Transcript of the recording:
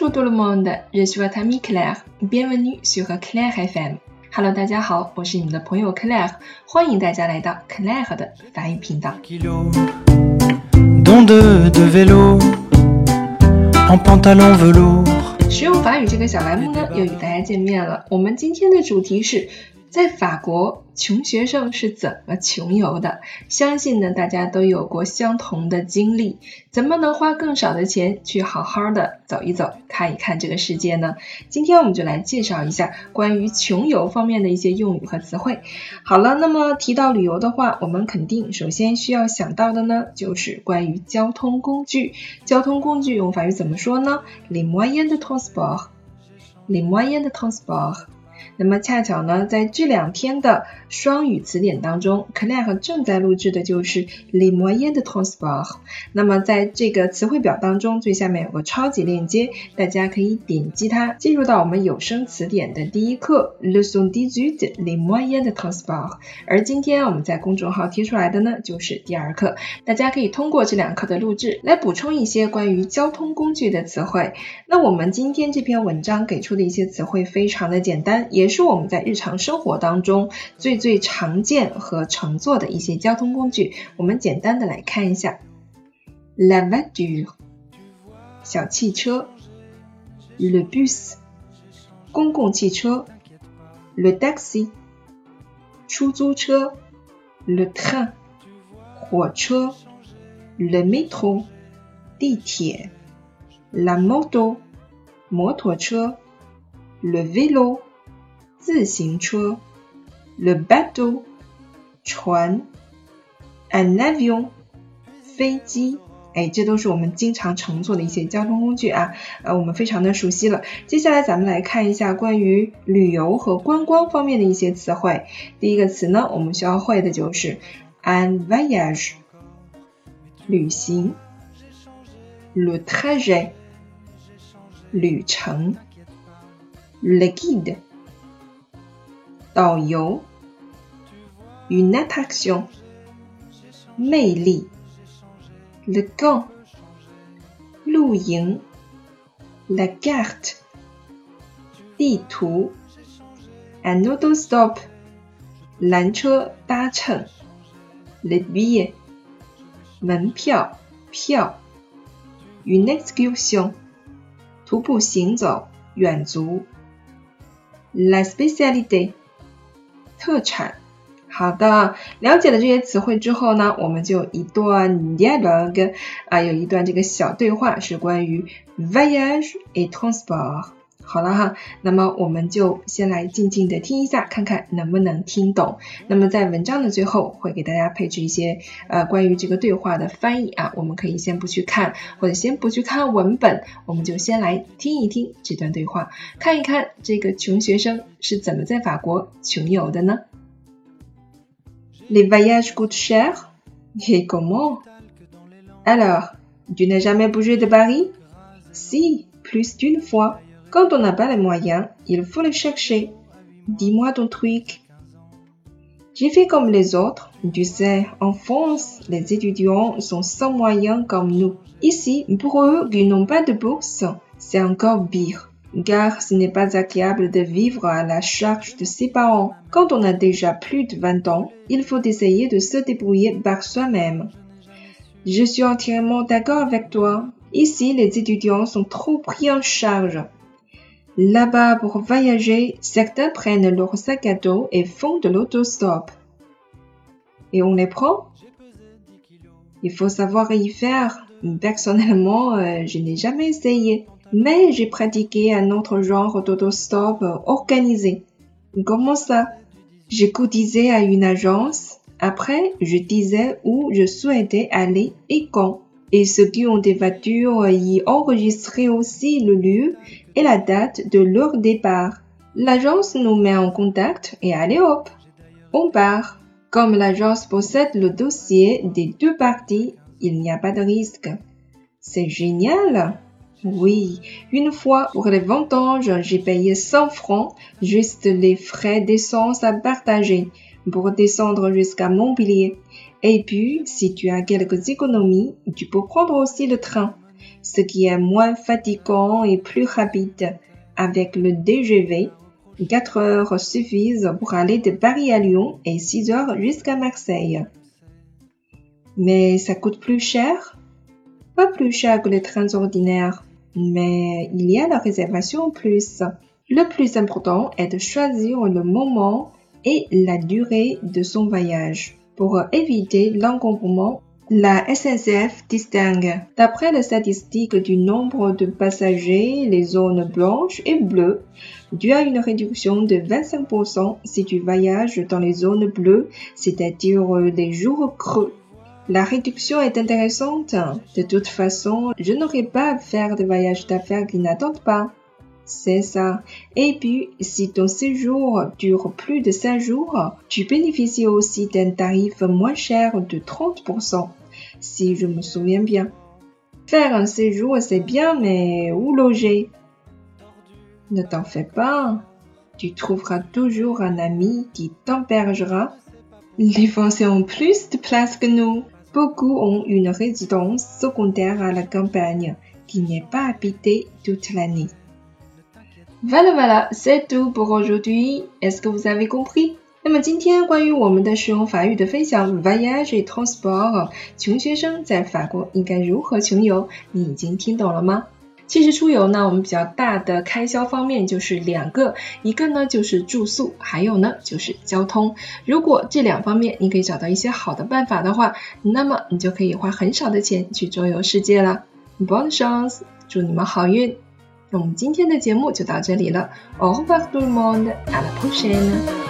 Bonjour tout le monde, je suis votre ami Claire. Bienvenue sur Claire FM. Hello，大家好，我是你们的朋友 Claire，欢迎大家来到 Claire 的法语频道。实用法语这个小栏目呢，又与大家见面了。我们今天的主题是在法国，穷学生是怎么穷游的？相信呢，大家都有过相同的经历。怎么能花更少的钱去好好的走一走、看一看这个世界呢？今天我们就来介绍一下关于穷游方面的一些用语和词汇。好了，那么提到旅游的话，我们肯定首先需要想到的呢，就是关于交通工具。交通工具用法语怎么说呢？Les moyens de transport。Les moyens de transport。那么恰巧呢，在这两天的双语词典当中，Claire 正在录制的就是 Le Moyen de transport。那么在这个词汇表当中，最下面有个超级链接，大家可以点击它，进入到我们有声词典的第一课 leçon dix-huit les moyens de transport。而今天我们在公众号贴出来的呢，就是第二课，大家可以通过这两课的录制来补充一些关于交通工具的词汇。那我们今天这篇文章给出的一些词汇非常的简单，也是我们在日常生活当中最最常见和乘坐的一些交通工具。我们简单的来看一下，la voiture，小汽车。；le bus，公共汽车。；le taxi，出租车。；le train，火车。；le métro，地铁。；la moto，摩托车。；le vélo。自行车，le bateau，船，un avion，飞机，哎，这都是我们经常乘坐的一些交通工具啊，呃，我们非常的熟悉了。接下来咱们来看一下关于旅游和观光方面的一些词汇。第一个词呢，我们需要会的就是 un voyage，旅行，le trajet，旅程，le guide。导游，une attraction，魅力，le camp，露营，la carte，地图，un autostop，缆车搭乘，le billet，门票票，une excursion，徒步行走远足，la spécialité。特产。好的，了解了这些词汇之后呢，我们就一段 dialogue 啊，有一段这个小对话是关于 voyage et transport。好了哈，那么我们就先来静静的听一下，看看能不能听懂。那么在文章的最后会给大家配置一些呃关于这个对话的翻译啊，我们可以先不去看，或者先不去看文本，我们就先来听一听这段对话，看一看这个穷学生是怎么在法国穷游的呢？Les voyages coûtent cher? Et comment? Alors, tu n'as jamais bougé de Paris? Si, plus d'une fois. Quand on n'a pas les moyens, il faut les chercher. Dis-moi ton truc. J'ai fait comme les autres. Tu sais, en France, les étudiants sont sans moyens comme nous. Ici, pour eux qui n'ont pas de bourse, c'est encore pire. Car ce n'est pas agréable de vivre à la charge de ses parents. Quand on a déjà plus de 20 ans, il faut essayer de se débrouiller par soi-même. Je suis entièrement d'accord avec toi. Ici, les étudiants sont trop pris en charge. Là-bas, pour voyager, certains prennent leur sac à dos et font de l'autostop. Et on les prend Il faut savoir y faire. Personnellement, euh, je n'ai jamais essayé. Mais j'ai pratiqué un autre genre d'autostop organisé. Comment ça? J'ai cotisé à une agence. Après, je disais où je souhaitais aller et quand. Et ceux qui ont des voitures y enregistraient aussi le lieu et la date de leur départ. L'agence nous met en contact et allez hop, on part. Comme l'agence possède le dossier des deux parties, il n'y a pas de risque. C'est génial! Oui, une fois pour les vendanges, j'ai payé 100 francs, juste les frais d'essence à partager pour descendre jusqu'à Montpellier. Et puis, si tu as quelques économies, tu peux prendre aussi le train. ce qui est moins fatigant et plus rapide. Avec le DGV, 4 heures suffisent pour aller de Paris à Lyon et 6 heures jusqu'à Marseille. Mais ça coûte plus cher? Pas plus cher que les trains ordinaires, mais il y a la réservation en plus. Le plus important est de choisir le moment et la durée de son voyage. Pour éviter l'encombrement, la SNCF distingue, d'après les statistiques du nombre de passagers, les zones blanches et bleues, dû à une réduction de 25% si tu voyages dans les zones bleues, c'est-à-dire les jours creux. La réduction est intéressante. De toute façon, je n'aurai pas à faire de voyages d'affaires qui n'attendent pas. C'est ça. Et puis, si ton séjour dure plus de 5 jours, tu bénéficies aussi d'un tarif moins cher de 30%, si je me souviens bien. Faire un séjour, c'est bien, mais où loger? Ne t'en fais pas. Tu trouveras toujours un ami qui t'embergera. Les Français ont plus de place que nous. Beaucoup ont une résidence secondaire à la campagne qui n'est pas habitée toute l'année. Voilà voilà, c'est tout pour aujourd'hui. Est-ce que vous avez compris? 那么今天关于我们的使用法语的分享，voyage et transport，穷学生在法国应该如何穷游？你已经听懂了吗？其实出游呢，我们比较大的开销方面就是两个，一个呢就是住宿，还有呢就是交通。如果这两方面你可以找到一些好的办法的话，那么你就可以花很少的钱去周游世界了。Bonne chance，祝你们好运！那我们今天的节目就到这里了。Au revoir tout le monde，à la prochaine。